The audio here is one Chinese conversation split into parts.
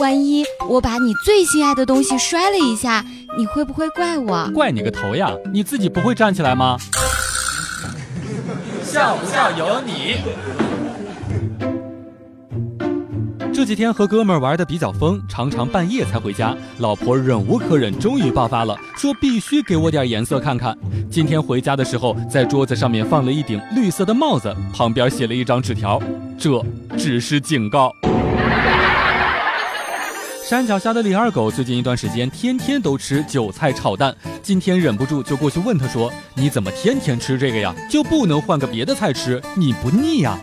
万一我把你最心爱的东西摔了一下，你会不会怪我？怪你个头呀！你自己不会站起来吗？笑不笑由你。这几天和哥们儿玩的比较疯，常常半夜才回家。老婆忍无可忍，终于爆发了，说必须给我点颜色看看。今天回家的时候，在桌子上面放了一顶绿色的帽子，旁边写了一张纸条，这只是警告。山脚下的李二狗最近一段时间天天都吃韭菜炒蛋，今天忍不住就过去问他说：“你怎么天天吃这个呀？就不能换个别的菜吃？你不腻呀？”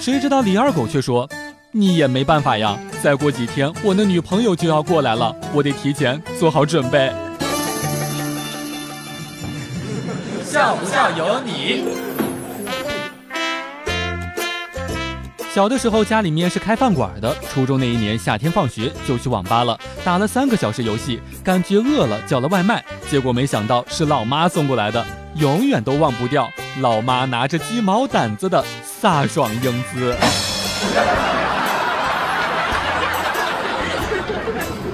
谁知道李二狗却说。你也没办法呀！再过几天，我那女朋友就要过来了，我得提前做好准备。笑不笑由你。小的时候家里面是开饭馆的，初中那一年夏天放学就去网吧了，打了三个小时游戏，感觉饿了叫了外卖，结果没想到是老妈送过来的，永远都忘不掉老妈拿着鸡毛掸子的飒爽英姿。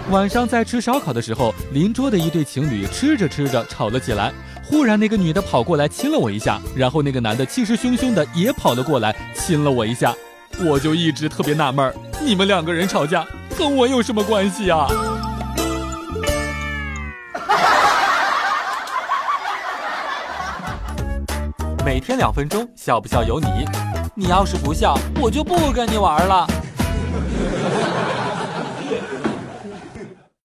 晚上在吃烧烤的时候，邻桌的一对情侣吃着吃着吵了起来。忽然，那个女的跑过来亲了我一下，然后那个男的气势汹汹的也跑了过来亲了我一下。我就一直特别纳闷儿，你们两个人吵架跟我有什么关系啊？每天两分钟，笑不笑由你。你要是不笑，我就不跟你玩了。